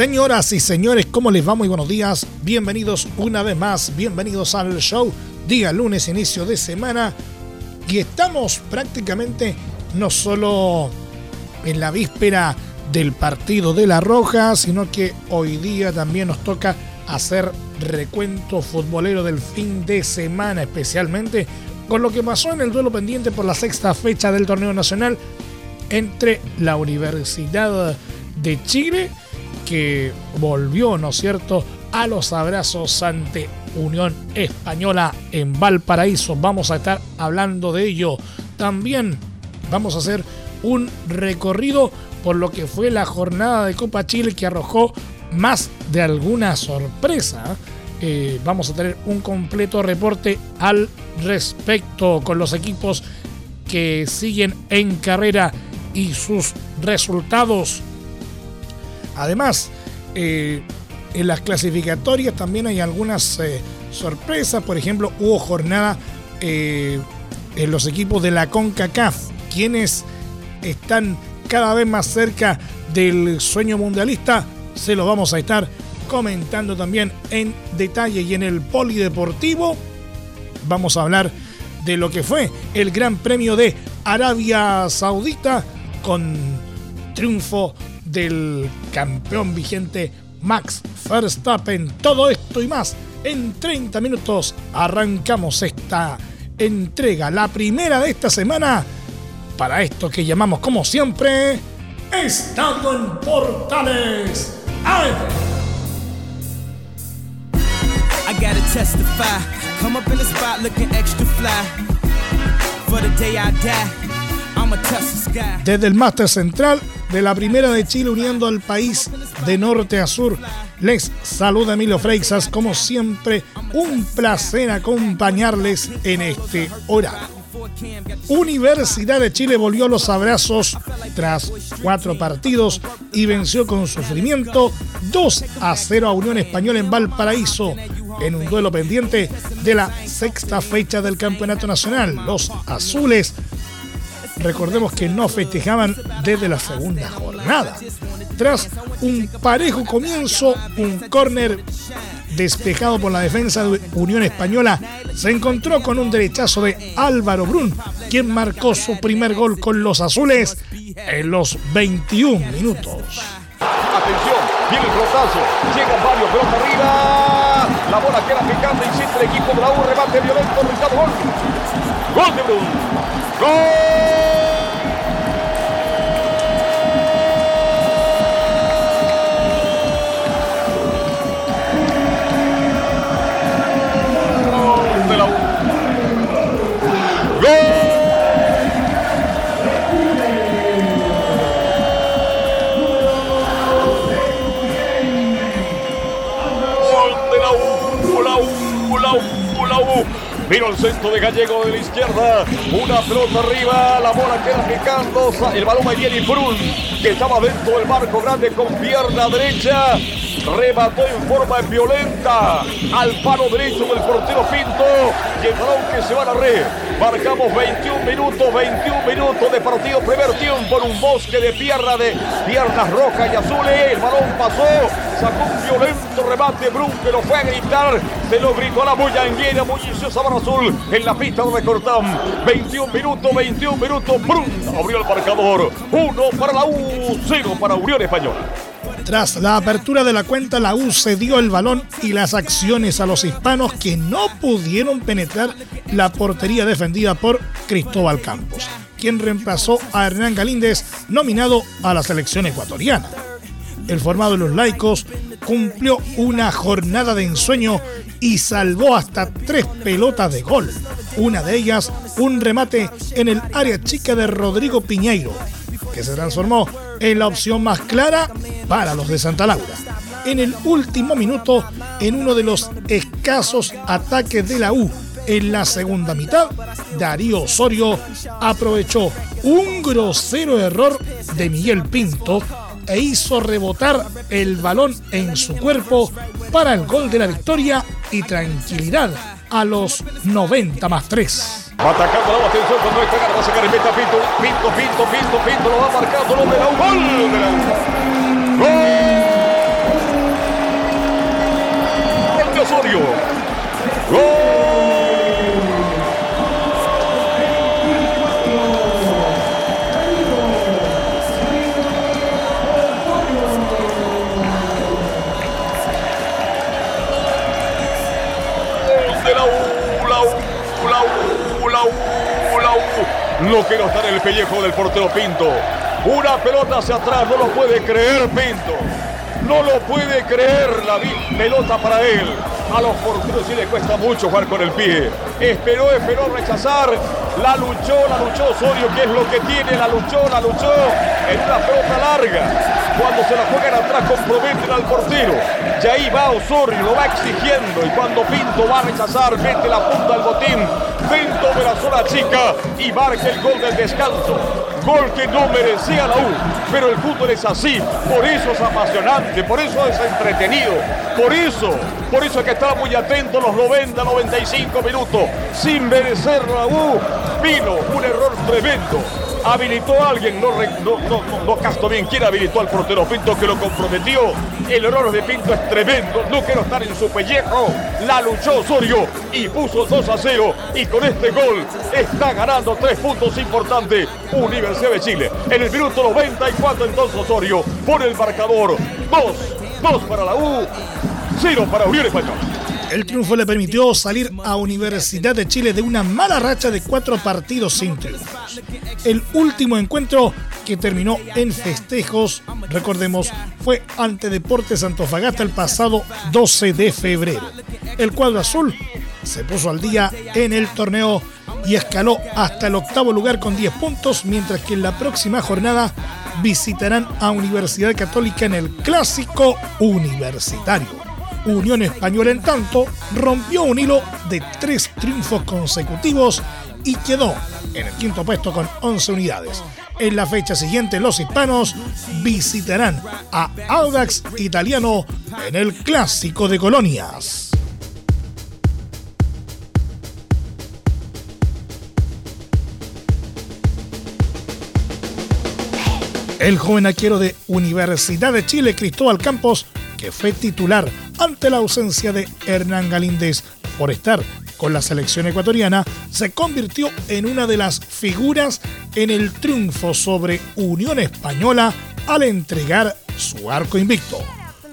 Señoras y señores, ¿cómo les va? Muy buenos días. Bienvenidos una vez más, bienvenidos al show. Día lunes, inicio de semana. Y estamos prácticamente no solo en la víspera del partido de La Roja, sino que hoy día también nos toca hacer recuento futbolero del fin de semana, especialmente con lo que pasó en el duelo pendiente por la sexta fecha del torneo nacional entre la Universidad de Chile que volvió, ¿no es cierto?, a los abrazos ante Unión Española en Valparaíso. Vamos a estar hablando de ello. También vamos a hacer un recorrido por lo que fue la jornada de Copa Chile que arrojó más de alguna sorpresa. Eh, vamos a tener un completo reporte al respecto con los equipos que siguen en carrera y sus resultados Además, eh, en las clasificatorias también hay algunas eh, sorpresas. Por ejemplo, hubo jornada eh, en los equipos de la CONCACAF, quienes están cada vez más cerca del sueño mundialista. Se lo vamos a estar comentando también en detalle y en el polideportivo. Vamos a hablar de lo que fue el Gran Premio de Arabia Saudita con triunfo del campeón vigente Max Verstappen. Todo esto y más en 30 minutos arrancamos esta entrega, la primera de esta semana, para esto que llamamos como siempre, Estado en Portales. ¡Ay! Desde el Máster Central de la Primera de Chile uniendo al país de norte a sur. Les saluda Emilio Freixas, como siempre, un placer acompañarles en este horario. Universidad de Chile volvió los abrazos tras cuatro partidos y venció con sufrimiento 2 a 0 a Unión Española en Valparaíso en un duelo pendiente de la sexta fecha del Campeonato Nacional. Los azules recordemos que no festejaban desde la segunda jornada. Tras un parejo comienzo, un córner despejado por la defensa de Unión Española, se encontró con un derechazo de Álvaro Brun, quien marcó su primer gol con los azules en los 21 minutos. Atención, viene el pelotazo, llega Mario, pelota arriba, la bola queda picando, insiste el equipo de la U, rebate violento, Ricardo Gol. Gol de Brun. Gol. Centro de Gallego de la izquierda. Una pelota arriba. La bola queda picando. El balón bien y Brun, que estaba dentro del marco grande con pierna derecha. Remató en forma violenta al palo derecho del portero Pinto. Y el balón que se va a la red. Marcamos 21 minutos, 21 minutos de partido. Primer tiempo en un bosque de pierna de piernas rojas y azules. El balón pasó. Sacó un violento remate. Brun que lo fue a gritar. Se lo gritó a la bulla en bulliciosa Sabana Azul en la pista de Cortán. 21 minutos, 21 minutos. Brun abrió el marcador. Uno para la U, cero para Unión Española. Tras la apertura de la cuenta, la U cedió el balón y las acciones a los hispanos que no pudieron penetrar la portería defendida por Cristóbal Campos, quien reemplazó a Hernán Galíndez, nominado a la selección ecuatoriana. El formado de los laicos cumplió una jornada de ensueño y salvó hasta tres pelotas de gol. Una de ellas, un remate en el área chica de Rodrigo Piñeiro, que se transformó en la opción más clara para los de Santa Laura. En el último minuto, en uno de los escasos ataques de la U en la segunda mitad, Darío Osorio aprovechó un grosero error de Miguel Pinto e hizo rebotar el balón en su cuerpo para el gol de la victoria y tranquilidad a los 90 más 3. Va atacando la atención cuando esta garra se Pinto, Pinto, Pinto, Pinto, Pinto, lo va marcando, lo de la gol de la ¡Gol! ¡Gol de Osorio! No quiero estar en el pellejo del portero Pinto. Una pelota hacia atrás, no lo puede creer Pinto. No lo puede creer la pelota para él. A los porteros sí le cuesta mucho jugar con el pie. Esperó, esperó rechazar. La luchó, la luchó Osorio, que es lo que tiene. La luchó, la luchó en una pelota larga. Cuando se la juegan atrás comprometen al portero. Y ahí va Osorio, lo va exigiendo. Y cuando Pinto va a rechazar, mete la punta al botín dentro de la zona chica y marca el gol del descanso. Gol que no merecía la U, pero el fútbol es así, por eso es apasionante, por eso es entretenido, por eso, por eso es que estaba muy atento los 90, 95 minutos, sin merecer la U, vino un error tremendo habilitó a alguien, no, no, no, no casto bien quién habilitó al portero Pinto que lo comprometió. El error de Pinto es tremendo, no quiero estar en su pellejo. La luchó Osorio y puso 2 a 0 y con este gol está ganando tres puntos importantes Universidad de Chile. En el minuto 94 entonces Osorio pone el marcador 2, 2 para la U, 0 para Unión Española. El triunfo le permitió salir a Universidad de Chile de una mala racha de cuatro partidos sin triunfos. El último encuentro que terminó en festejos, recordemos, fue ante Deportes Antofagasta el pasado 12 de febrero. El cuadro azul se puso al día en el torneo y escaló hasta el octavo lugar con 10 puntos, mientras que en la próxima jornada visitarán a Universidad Católica en el clásico universitario. Unión Española, en tanto, rompió un hilo de tres triunfos consecutivos y quedó en el quinto puesto con 11 unidades. En la fecha siguiente, los hispanos visitarán a Audax Italiano en el Clásico de Colonias. El joven arquero de Universidad de Chile, Cristóbal Campos, que fue titular ante la ausencia de Hernán Galíndez por estar con la selección ecuatoriana, se convirtió en una de las figuras en el triunfo sobre Unión Española al entregar su arco invicto.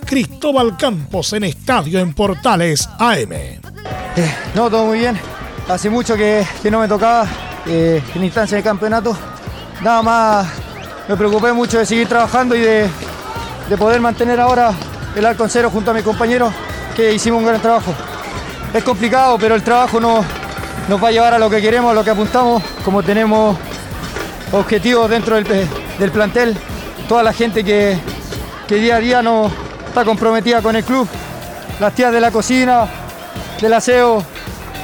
Cristóbal Campos en estadio en Portales AM. Eh, no, todo muy bien. Hace mucho que, no me tocaba eh, en instancia de campeonato. Nada más me preocupé mucho de seguir trabajando y de, de poder mantener ahora el arco en cero junto a mis compañeros que hicimos un gran trabajo. Es complicado, pero el trabajo nos, nos va a llevar a lo que queremos, a lo que apuntamos, como tenemos objetivos dentro del, plantel, toda la gente que, día a día no está comprometida con el club, las tías de la cocina, del aseo,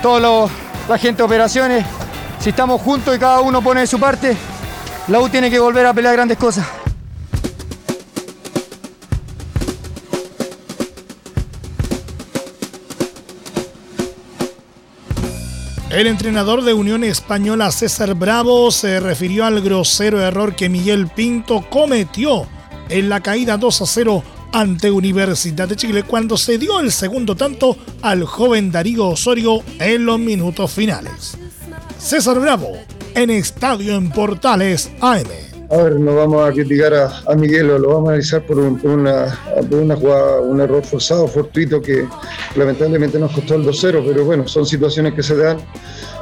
toda la gente de operaciones, si estamos juntos y cada uno pone su parte, la U tiene que volver a pelear grandes cosas. El entrenador de Unión Española César Bravo se refirió al grosero error que Miguel Pinto cometió en la caída 2 a 0 ante Universidad de Chile cuando se dio el segundo tanto al joven Darío Osorio en los minutos finales. César Bravo en Estadio en Portales AM. A ver, no vamos a criticar a, Miguel, lo vamos a analizar por, una, una jugada, un error forzado, fortuito, que lamentablemente nos costó el 2-0, pero bueno, son situaciones que se dan.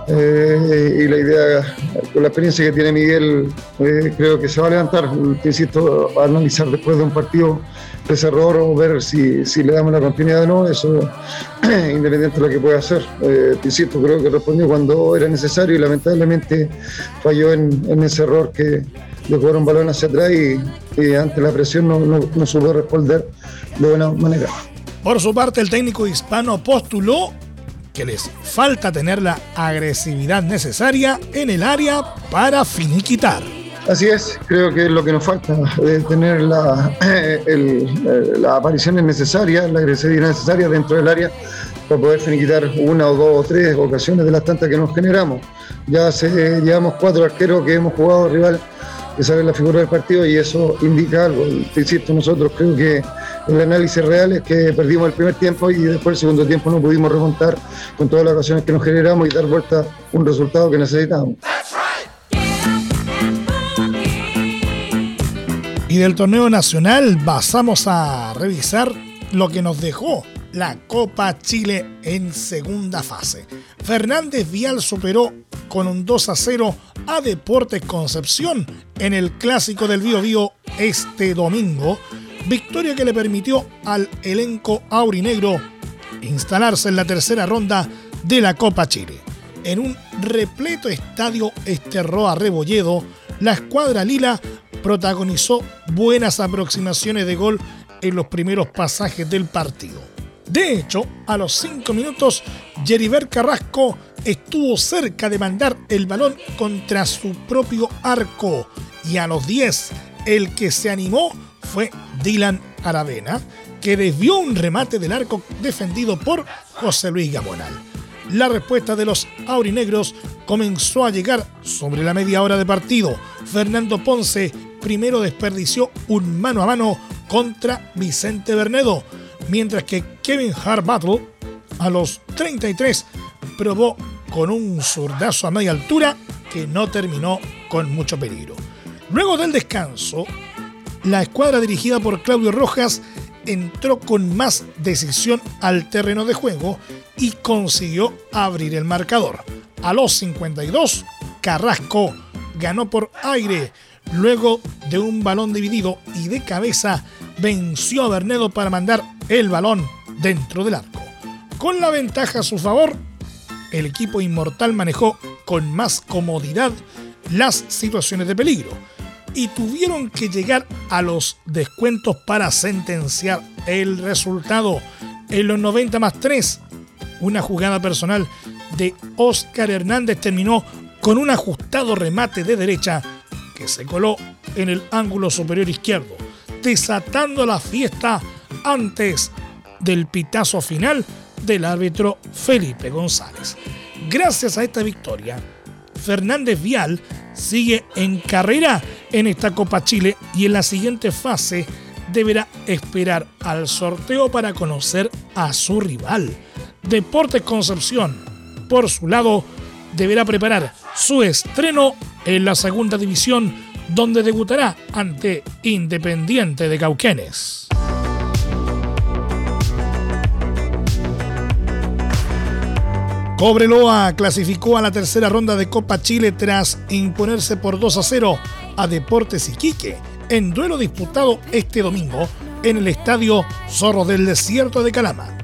Eh, y la idea, con la experiencia que tiene Miguel, eh, creo que se va a levantar. Te insisto, a analizar después de un partido ese error o ver si, le damos la continuidad o no, eso independiente de lo que pueda hacer. Eh, insisto, creo que respondió cuando era necesario y lamentablemente falló en ese error que jugar un balón hacia atrás y, ante la presión no, no, supo responder de buena manera. Por su parte, el técnico hispano postuló que les falta tener la agresividad necesaria en el área para finiquitar. Así es, creo que es lo que nos falta, de tener la, eh, las apariciones necesarias, la agresividad necesaria dentro del área para poder finiquitar una o dos o tres ocasiones de las tantas que nos generamos. Ya hace, llevamos cuatro arqueros que hemos jugado rival que saben la figura del partido y eso indica algo. Insisto, nosotros creo que el análisis real es que perdimos el primer tiempo y después el segundo tiempo no pudimos remontar con todas las ocasiones que nos generamos y dar vuelta un resultado que necesitábamos. Y del torneo nacional pasamos a revisar lo que nos dejó la Copa Chile en segunda fase. Fernández Vial superó con un 2 a 0 a Deportes Concepción en el clásico del Bío este domingo, victoria que le permitió al elenco aurinegro instalarse en la tercera ronda de la Copa Chile. En un repleto estadio Esterroa Rebolledo, la escuadra lila protagonizó buenas aproximaciones de gol en los primeros pasajes del partido. De hecho, a los 5 minutos, Jeribert Carrasco estuvo cerca de mandar el balón contra su propio arco y a los 10, el que se animó fue Dylan Aravena, que desvió un remate del arco defendido por José Luis Gamonal. La respuesta de los aurinegros comenzó a llegar sobre la media hora de partido. Fernando Ponce primero desperdició un mano a mano contra Vicente Bernedo, mientras que Kevin Harbattle a los 33 probó con un zurdazo a media altura que no terminó con mucho peligro. Luego del descanso, la escuadra dirigida por Claudio Rojas entró con más decisión al terreno de juego y consiguió abrir el marcador. A los 52, Carrasco ganó por aire. Luego de un balón dividido y de cabeza, venció a Bernedo para mandar el balón dentro del arco. Con la ventaja a su favor, el equipo inmortal manejó con más comodidad las situaciones de peligro y tuvieron que llegar a los descuentos para sentenciar el resultado. En los 90 más 3, una jugada personal de Oscar Hernández terminó con un ajustado remate de derecha que se coló en el ángulo superior izquierdo, desatando la fiesta antes del pitazo final del árbitro Felipe González. Gracias a esta victoria, Fernández Vial sigue en carrera en esta Copa Chile y en la siguiente fase deberá esperar al sorteo para conocer a su rival. Deportes Concepción, por su lado, deberá preparar su estreno en la segunda división, donde debutará ante Independiente de Cauquenes. Cobreloa clasificó a la tercera ronda de Copa Chile tras imponerse por 2 a 0 a Deportes Iquique en duelo disputado este domingo en el estadio Zorro del Desierto de Calama.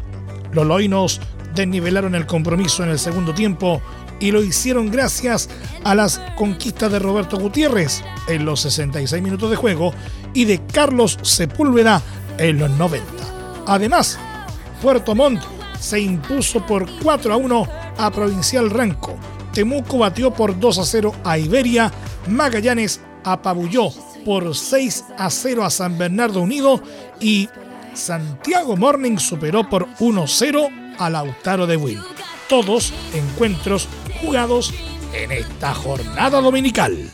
Los loinos desnivelaron el compromiso en el segundo tiempo y lo hicieron gracias a las conquistas de Roberto Gutiérrez en los 66 minutos de juego y de Carlos Sepúlveda en los 90. Además, Puerto Montt se impuso por 4 a 1 a Provincial Ranco. Temuco batió por 2 a 0 a Iberia. Magallanes apabulló por 6 a 0 a San Bernardo Unido y Santiago Morning superó por 1 a 0 a Lautaro de Will. Todos encuentros jugados en esta jornada dominical.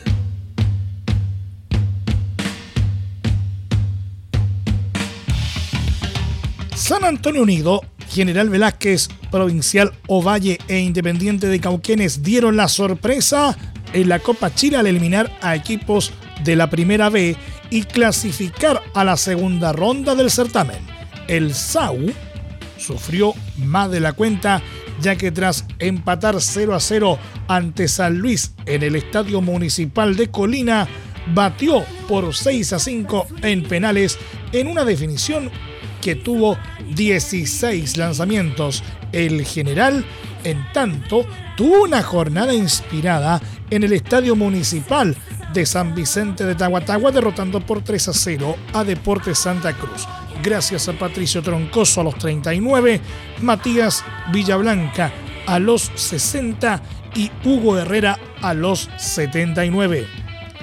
San Antonio Unido General Velázquez, Provincial Ovalle e Independiente de Cauquenes dieron la sorpresa en la Copa Chile al eliminar a equipos de la Primera B y clasificar a la segunda ronda del certamen. El SAU sufrió más de la cuenta ya que tras empatar 0 a 0 ante San Luis en el Estadio Municipal de Colina, batió por 6 a 5 en penales en una definición que tuvo 16 lanzamientos. El general, en tanto, tuvo una jornada inspirada en el estadio municipal, de San Vicente de Tahuatagua, derrotando por 3 a 0 a Deportes Santa Cruz. Gracias a Patricio Troncoso a los 39, Matías Villablanca a los 60 y Hugo Herrera a los 79.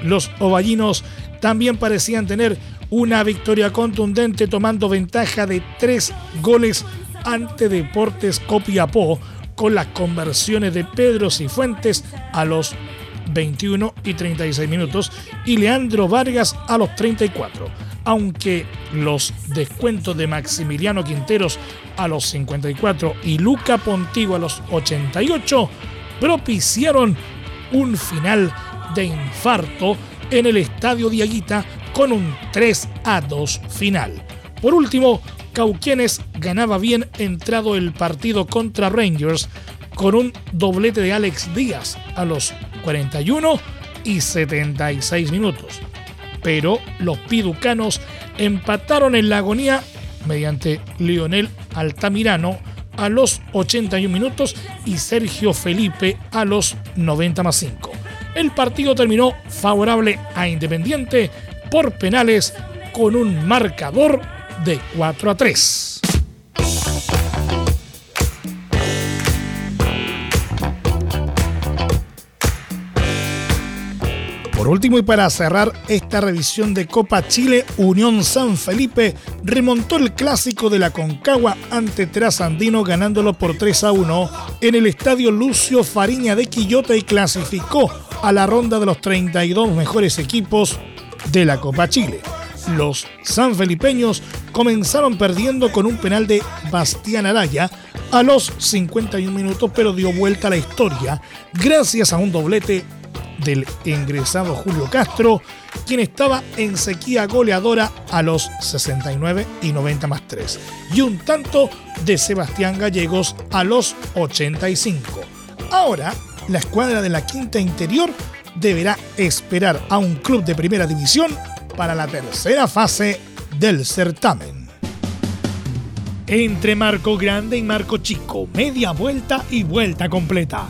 Los ovallinos también parecían tener una victoria contundente tomando ventaja de tres goles ante Deportes Copiapó con las conversiones de Pedro Cifuentes a los 21 y 36 minutos y Leandro Vargas a los 34. Aunque los descuentos de Maximiliano Quinteros a los 54 y Luca Pontigo a los 88 propiciaron un final de infarto en el estadio Diaguita con un 3 a 2 final. Por último, Cauquienes ganaba bien entrado el partido contra Rangers con un doblete de Alex Díaz a los 41 y 76 minutos. Pero los piducanos empataron en la agonía mediante Lionel Altamirano a los 81 minutos y Sergio Felipe a los 90 más 5. El partido terminó favorable a Independiente por penales con un marcador de 4 a 3. Último y para cerrar esta revisión de Copa Chile, Unión San Felipe remontó el clásico de la Concagua ante Trasandino ganándolo por 3 a 1 en el estadio Lucio Fariña de Quillota y clasificó a la ronda de los 32 mejores equipos de la Copa Chile. Los sanfelipeños comenzaron perdiendo con un penal de Bastián Araya a los 51 minutos, pero dio vuelta a la historia gracias a un doblete del ingresado Julio Castro, quien estaba en sequía goleadora a los 69 y 90 más 3, y un tanto de Sebastián Gallegos a los 85. Ahora, la escuadra de la quinta interior deberá esperar a un club de primera división para la tercera fase del certamen. Entre Marco Grande y Marco Chico, media vuelta y vuelta completa.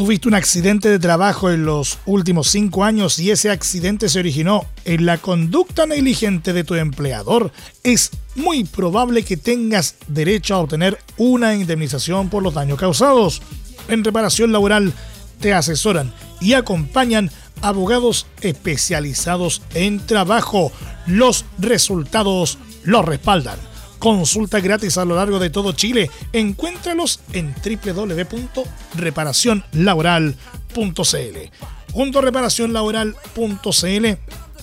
Tuviste un accidente de trabajo en los últimos cinco años y ese accidente se originó en la conducta negligente de tu empleador. Es muy probable que tengas derecho a obtener una indemnización por los daños causados. En reparación laboral te asesoran y acompañan abogados especializados en trabajo. Los resultados los respaldan. Consulta gratis a lo largo de todo Chile. Encuéntralos en www.reparacionlaboral.cl. Junto a reparacionlaboral.cl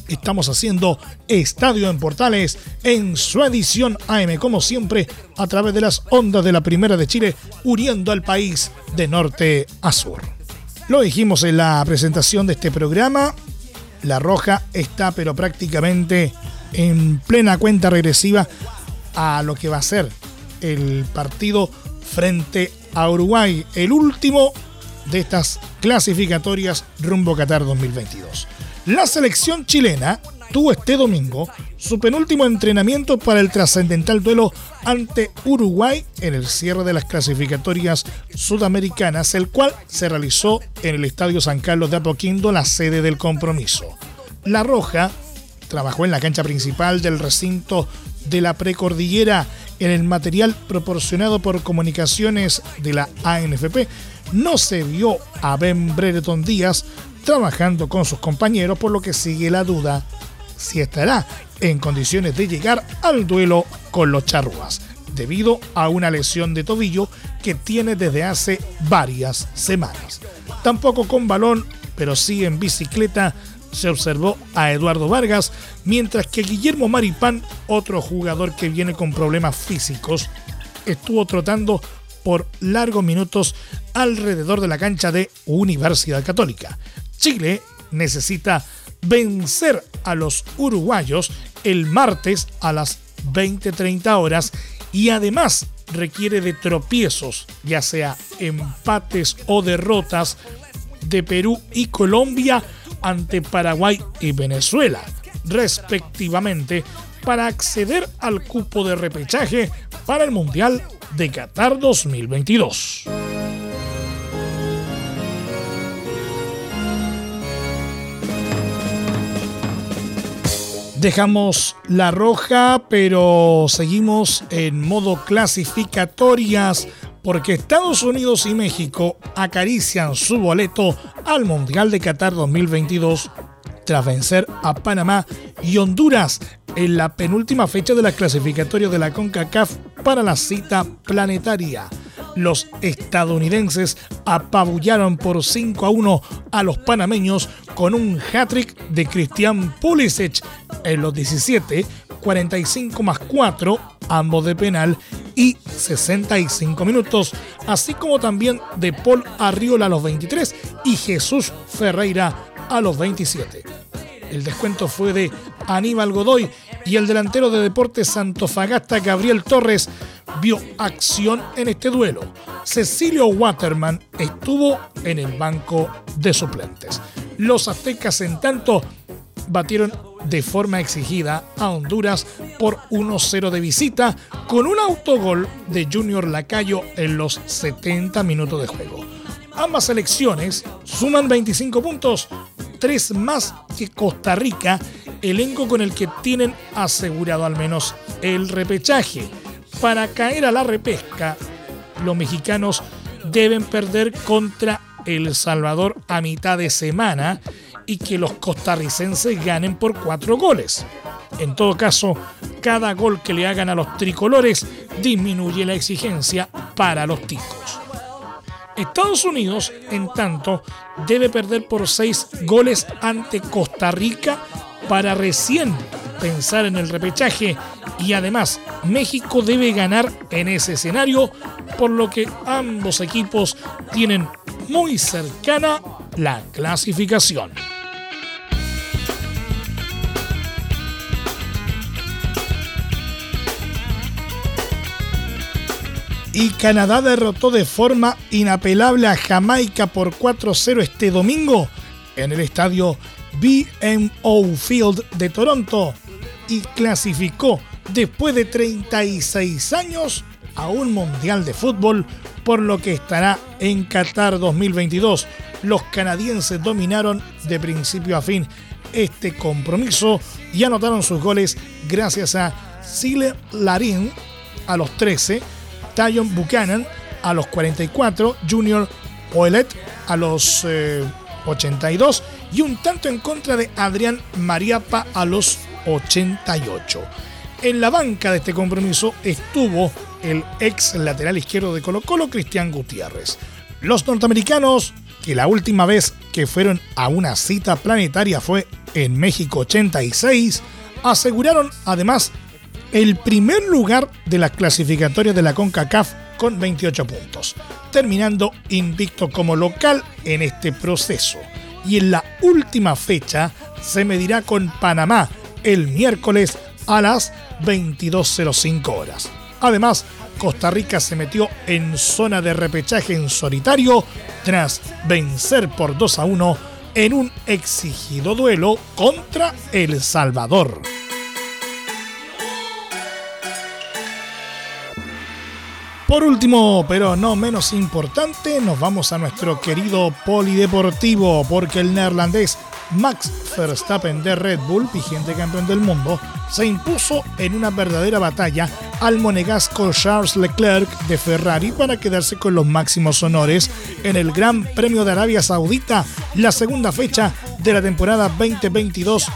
estamos haciendo Estadio en Portales en su edición AM, como siempre, a través de las ondas de la Primera de Chile, uniendo al país de norte a sur. Lo dijimos en la presentación de este programa, La Roja está pero prácticamente en plena cuenta regresiva a lo que va a ser el partido frente a Uruguay, el último de estas clasificatorias rumbo Qatar 2022. La selección chilena tuvo este domingo su penúltimo entrenamiento para el trascendental duelo ante Uruguay en el cierre de las clasificatorias sudamericanas, el cual se realizó en el Estadio San Carlos de Apoquindo, la sede del compromiso. La Roja trabajó en la cancha principal del recinto de la precordillera en el material proporcionado por comunicaciones de la ANFP, no se vio a Ben Brereton Díaz trabajando con sus compañeros, por lo que sigue la duda si estará en condiciones de llegar al duelo con los charruas, debido a una lesión de tobillo que tiene desde hace varias semanas. Tampoco con balón, pero sí en bicicleta, se observó a Eduardo Vargas, mientras que Guillermo Maripán, otro jugador que viene con problemas físicos, estuvo trotando por largos minutos alrededor de la cancha de Universidad Católica. Chile necesita vencer a los uruguayos el martes a las 20:30 horas y además requiere de tropiezos, ya sea empates o derrotas, de Perú y Colombia ante Paraguay y Venezuela, respectivamente, para acceder al cupo de repechaje para el Mundial de Qatar 2022. Dejamos la roja, pero seguimos en modo clasificatorias porque Estados Unidos y México acarician su boleto al Mundial de Qatar 2022 tras vencer a Panamá y Honduras en la penúltima fecha de la clasificatoria de la CONCACAF para la cita planetaria. Los estadounidenses apabullaron por 5 a 1 a los panameños con un hat-trick de Christian Pulisic en los 17, 45 más 4, ambos de penal, y 65 minutos, así como también de Paul Arriola a los 23 y Jesús Ferreira a los 27. El descuento fue de Aníbal Godoy y el delantero de Deportes Santofagasta Gabriel Torres vio acción en este duelo. Cecilio Waterman estuvo en el banco de suplentes. Los aztecas, en tanto, batieron de forma exigida a Honduras por 1-0 de visita con un autogol de Junior Lacayo en los 70 minutos de juego. Ambas selecciones suman 25 puntos, tres más que Costa Rica, elenco con el que tienen asegurado al menos el repechaje. Para caer a la repesca, los mexicanos deben perder contra El Salvador a mitad de semana y que los costarricenses ganen por cuatro goles. En todo caso, cada gol que le hagan a los tricolores disminuye la exigencia para los ticos. Estados Unidos, en tanto, debe perder por seis goles ante Costa Rica para recién pensar en el repechaje y además México debe ganar en ese escenario, por lo que ambos equipos tienen muy cercana la clasificación. Y Canadá derrotó de forma inapelable a Jamaica por 4-0 este domingo en el estadio BMO Field de Toronto y clasificó después de 36 años a un Mundial de Fútbol, por lo que estará en Qatar 2022. Los canadienses dominaron de principio a fin este compromiso y anotaron sus goles gracias a Sile Larin a los 13, Tyon Buchanan a los 44, Junior Oelet a los 82 eh, y un tanto en contra de Adrián Mariapa a los 88. En la banca de este compromiso estuvo el ex lateral izquierdo de Colo Colo, Cristian Gutiérrez. Los norteamericanos, que la última vez que fueron a una cita planetaria fue en México 86, aseguraron además el primer lugar de las clasificatorias de la CONCACAF con 28 puntos, terminando invicto como local en este proceso. Y en la última fecha se medirá con Panamá el miércoles a las 22.05 horas. Además, Costa Rica se metió en zona de repechaje en solitario tras vencer por 2 a 1 en un exigido duelo contra El Salvador. Por último, pero no menos importante, nos vamos a nuestro querido polideportivo, porque el neerlandés Max Verstappen de Red Bull, vigente campeón del mundo, se impuso en una verdadera batalla al monegasco Charles Leclerc de Ferrari para quedarse con los máximos honores en el Gran Premio de Arabia Saudita, la segunda fecha de la temporada 2022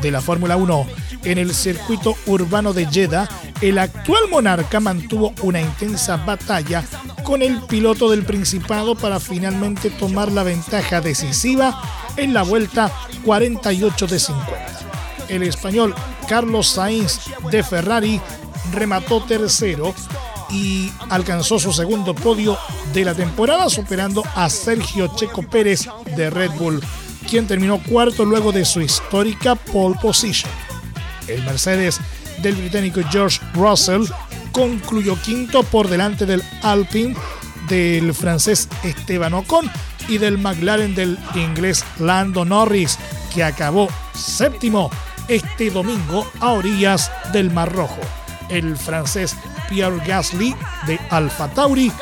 de la Fórmula 1. En el circuito urbano de Jeddah, el actual monarca mantuvo una intensa batalla con el piloto del Principado para finalmente tomar la ventaja decisiva en la vuelta 48 de 50. El español Carlos Sainz de Ferrari remató tercero y alcanzó su segundo podio de la temporada superando a Sergio Checo Pérez de Red Bull, quien terminó cuarto luego de su histórica pole position. El Mercedes del británico George Russell concluyó quinto por delante del Alpine del francés Esteban Ocon, y del McLaren del inglés Lando Norris, que acabó séptimo este domingo a orillas del Mar Rojo. El francés Pierre Gasly de Alfa Tauri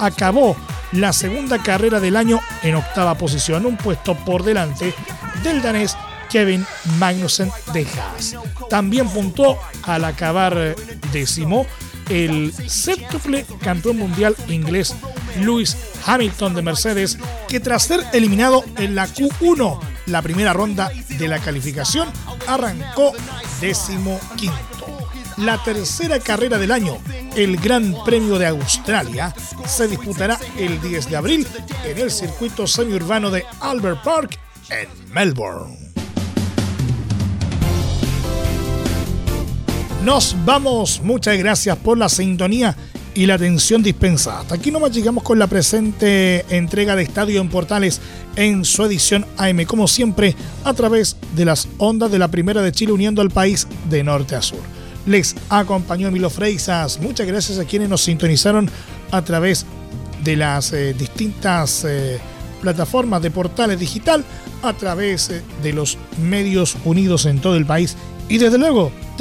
acabó la segunda carrera del año en octava posición, un puesto por delante del danés Kevin Magnussen de Haas. También puntuó al acabar décimo el séptuple campeón mundial inglés Lewis Hamilton de Mercedes, que tras ser eliminado en la Q1, la primera ronda de la calificación, arrancó décimo quinto. La tercera carrera del año, el Gran Premio de Australia, se disputará el 10 de abril en el circuito semiurbano de Albert Park en Melbourne. Nos vamos. Muchas gracias por la sintonía y la atención dispensada. aquí nomás llegamos con la presente entrega de Estadio en Portales en su edición AM, como siempre, a través de las ondas de la Primera de Chile uniendo al país de norte a sur. Les acompañó Emilio Freisas. Muchas gracias a quienes nos sintonizaron a través de las eh, distintas eh, plataformas de portales digital, a través eh, de los medios unidos en todo el país y desde luego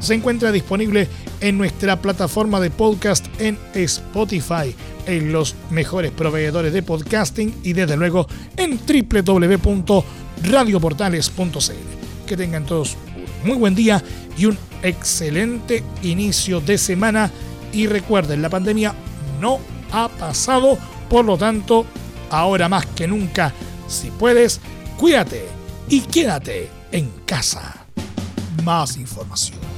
se encuentra disponible en nuestra plataforma de podcast en Spotify, en los mejores proveedores de podcasting y desde luego en www.radioportales.cl. Que tengan todos un muy buen día y un excelente inicio de semana. Y recuerden, la pandemia no ha pasado, por lo tanto, ahora más que nunca, si puedes, cuídate y quédate en casa. Más información